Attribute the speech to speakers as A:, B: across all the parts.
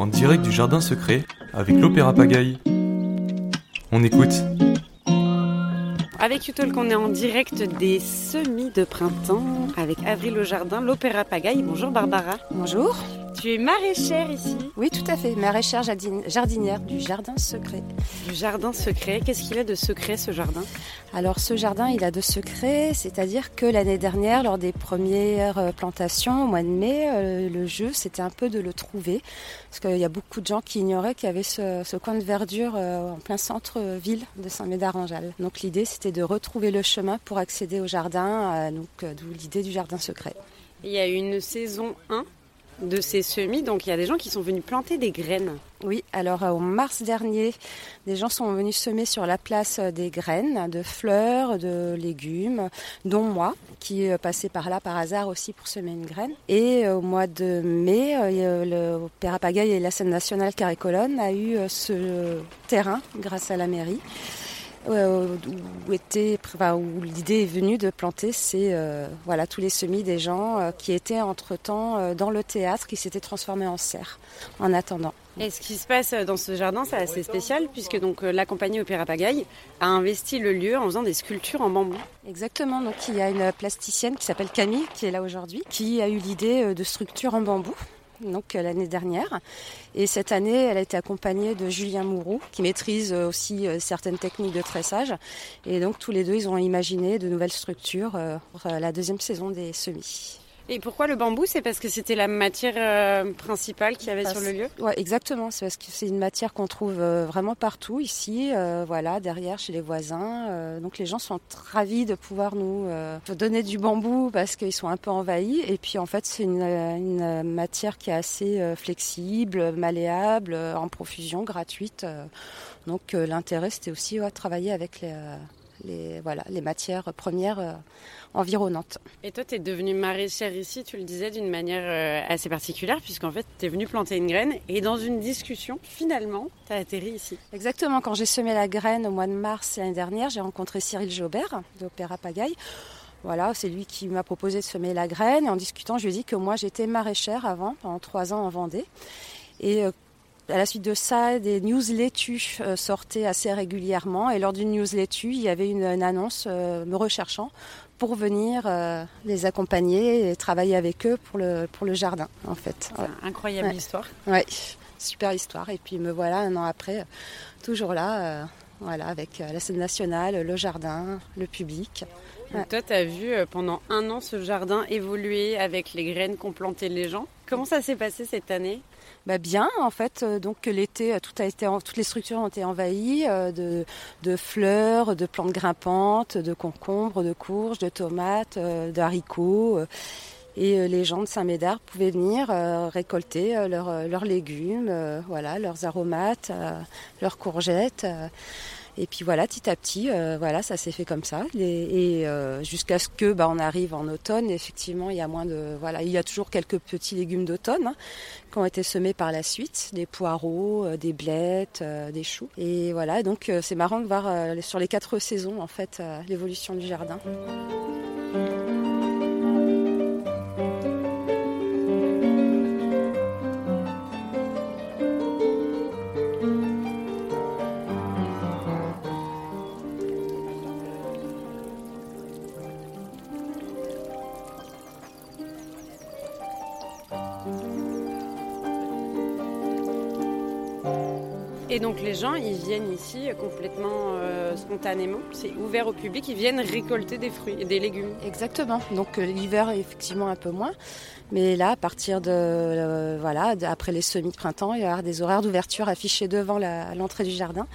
A: en direct du jardin secret avec l'Opéra Pagaille. On écoute.
B: Avec Utol, on est en direct des semis de printemps avec Avril au jardin, l'Opéra Pagaille. Bonjour Barbara.
C: Bonjour.
B: Tu es maraîchère ici
C: Oui, tout à fait. Maraîchère jardinière du jardin secret.
B: Du jardin secret. Qu'est-ce qu'il a de secret ce jardin?
C: Alors ce jardin, il a de secret, c'est-à-dire que l'année dernière, lors des premières euh, plantations, au mois de mai, euh, le jeu, c'était un peu de le trouver. Parce qu'il y a beaucoup de gens qui ignoraient qu'il y avait ce, coin de verdure euh, en plein centre-ville de Saint-Médard-en-Jalles. Donc l'idée, c'était de retrouver le chemin pour accéder au jardin, donc d'où l'idée du jardin secret.
B: Il y a une saison 1 de ces semis. Donc il y a des gens qui sont venus planter des graines.
C: Oui, alors euh, au mars dernier, des gens sont venus semer sur la place euh, des graines de fleurs, de légumes, dont moi, qui est passé par là par hasard aussi pour semer une graine. Et euh, au mois de mai, le Père Apagaï et la scène nationale Carré-Colonne a eu ce terrain grâce à la mairie. Euh, où, était, où l'idée est venue de planter c'est euh, voilà tous les semis des gens euh, qui étaient entre temps dans le théâtre qui s'était transformé en serre en attendant.
B: Et ce qui se passe dans ce jardin, c'est assez spécial puisque donc la compagnie Opéra Pagaille a investi le lieu en faisant des sculptures en bambou.
C: Exactement. Donc il y a une plasticienne qui s'appelle Camille qui est là aujourd'hui, qui a eu l'idée de structures en bambou donc euh, l'année dernière. Et cette année, elle a été accompagnée de Julien Mouroux, qui maîtrise euh, aussi euh, certaines techniques de tressage. Et donc tous les deux, ils ont imaginé de nouvelles structures pour la deuxième saison des semis.
B: Et pourquoi le bambou? C'est parce que c'était la matière euh, principale qu'il y avait sur le lieu?
C: Ouais, exactement. C'est parce que c'est une matière qu'on trouve euh, vraiment partout ici, euh, voilà, derrière chez les voisins. donc les gens sont ravis de pouvoir nous donner du bambou parce qu'ils sont un peu envahis. Et puis en fait, c'est une, matière qui est assez flexible, malléable, en profusion, gratuite. donc l'intérêt, c'était aussi de travailler avec les les, voilà, les matières premières euh, environnantes.
B: Et toi, tu es devenue maraîchère ici, tu le disais, d'une manière euh, assez particulière, puisqu'en fait, tu es venue planter une graine et dans une discussion, finalement, tu as atterri ici.
C: Exactement. Quand j'ai semé la graine au mois de mars l'année dernière, j'ai rencontré Cyril Jaubert de l'Opéra Pagaille. Voilà, c'est lui qui m'a proposé de semer la graine. Et en discutant, je lui ai dit que moi, j'étais maraîchère avant, pendant trois ans en Vendée. Et euh, à la suite de ça, des news laitues euh, sortaient assez régulièrement. Et lors d'une news laitue, il y avait une, annonce euh, me recherchant pour venir euh, les accompagner et travailler avec eux pour le, pour le jardin, en fait.
B: Incroyable histoire.
C: Oui, super histoire. Et puis me voilà un an après, toujours là, voilà, avec la scène nationale, le jardin, le public.
B: toi, tu as vu pendant un an ce jardin évoluer avec les graines qu'ont plantées les gens. Comment ça s'est passé cette année?
C: Bah bien, en fait. Euh, donc l'été, euh, tout a été, toutes les structures ont été envahies euh, de, de, fleurs, de plantes grimpantes, de concombres, de courges, de tomates, de haricots. Et les gens de Saint-Médard pouvaient venir récolter leurs, leurs légumes, voilà, leurs aromates, leurs courgettes. Et puis voilà, petit à petit, euh, voilà, ça s'est fait comme ça. Et, euh, jusqu'à ce que bah, on arrive en automne, effectivement, il y a moins de, voilà, il y a toujours quelques petits légumes d'automne hein, qui ont été semés par la suite, des poireaux, euh, des blettes, des choux. Et voilà, donc c'est marrant de voir sur les quatre saisons en fait l'évolution du jardin.
B: Et donc les gens, ils viennent ici complètement euh, spontanément. C'est ouvert au public. Ils viennent récolter des fruits et des légumes.
C: Exactement. Donc euh, l'hiver, effectivement, un peu moins. Mais là, à partir de euh, voilà, après les semis de printemps, il y aura des horaires d'ouverture affichés devant l'entrée du jardin.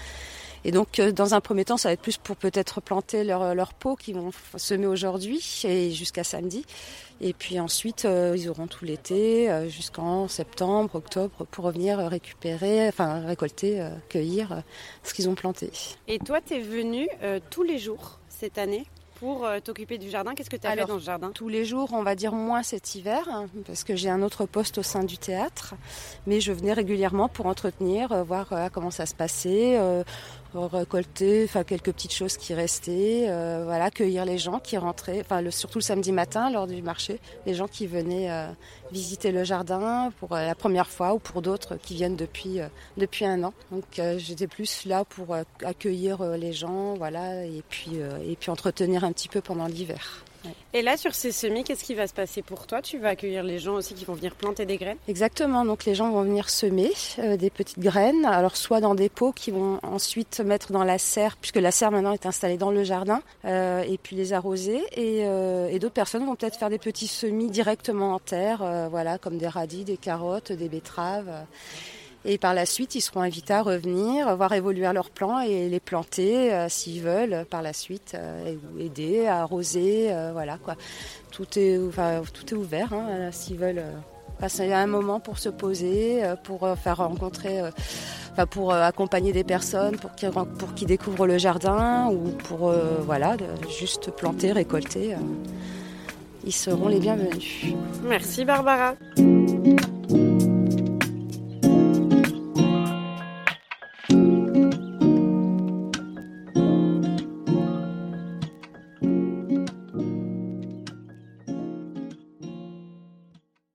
C: Et donc, dans un premier temps, ça va être plus pour peut-être planter leurs leur pots qui vont semer aujourd'hui et jusqu'à samedi. Et puis ensuite, euh, ils auront tout l'été euh, jusqu'en septembre, octobre pour revenir récupérer, enfin récolter, euh, cueillir ce qu'ils ont planté.
B: Et toi, tu es venu tous les jours cette année pour t'occuper du jardin Qu'est-ce que tu as fait dans ce jardin?
C: Tous les jours, on va dire moins cet hiver, hein, parce que j'ai un autre poste au sein du théâtre. Mais je venais régulièrement pour entretenir, voir comment ça se passait, récolter, enfin quelques petites choses qui restaient, euh, voilà, accueillir les gens qui rentraient, enfin surtout le samedi matin lors du marché, les gens qui venaient euh, visiter le jardin pour euh, la première fois ou pour d'autres qui viennent depuis depuis un an. Donc j'étais plus là pour accueillir les gens, voilà, et puis et puis entretenir un petit peu pendant l'hiver.
B: Et là, sur ces semis, qu'est-ce qui va se passer pour toi? Tu vas accueillir les gens aussi qui vont venir planter des graines?
C: Exactement, donc les gens vont venir semer euh, des petites graines, alors soit dans des pots qui vont ensuite mettre dans la serre, puisque la serre maintenant est installée dans le jardin, euh, et puis les arroser, et, euh, et d'autres personnes vont peut-être faire des petits semis directement en terre, voilà, comme des radis, des carottes, des betteraves. Et par la suite, ils seront invités à revenir, voir évoluer leurs plants et les planter euh, s'ils veulent par la suite, euh, aider à arroser, euh, voilà quoi. Tout est, ouvert hein, s'ils veulent passer un moment pour se poser, pour faire rencontrer, pour accompagner des personnes, pour qu'ils pour découvrent le jardin ou pour voilà, juste planter, récolter. ils seront les bienvenus.
B: Merci Barbara.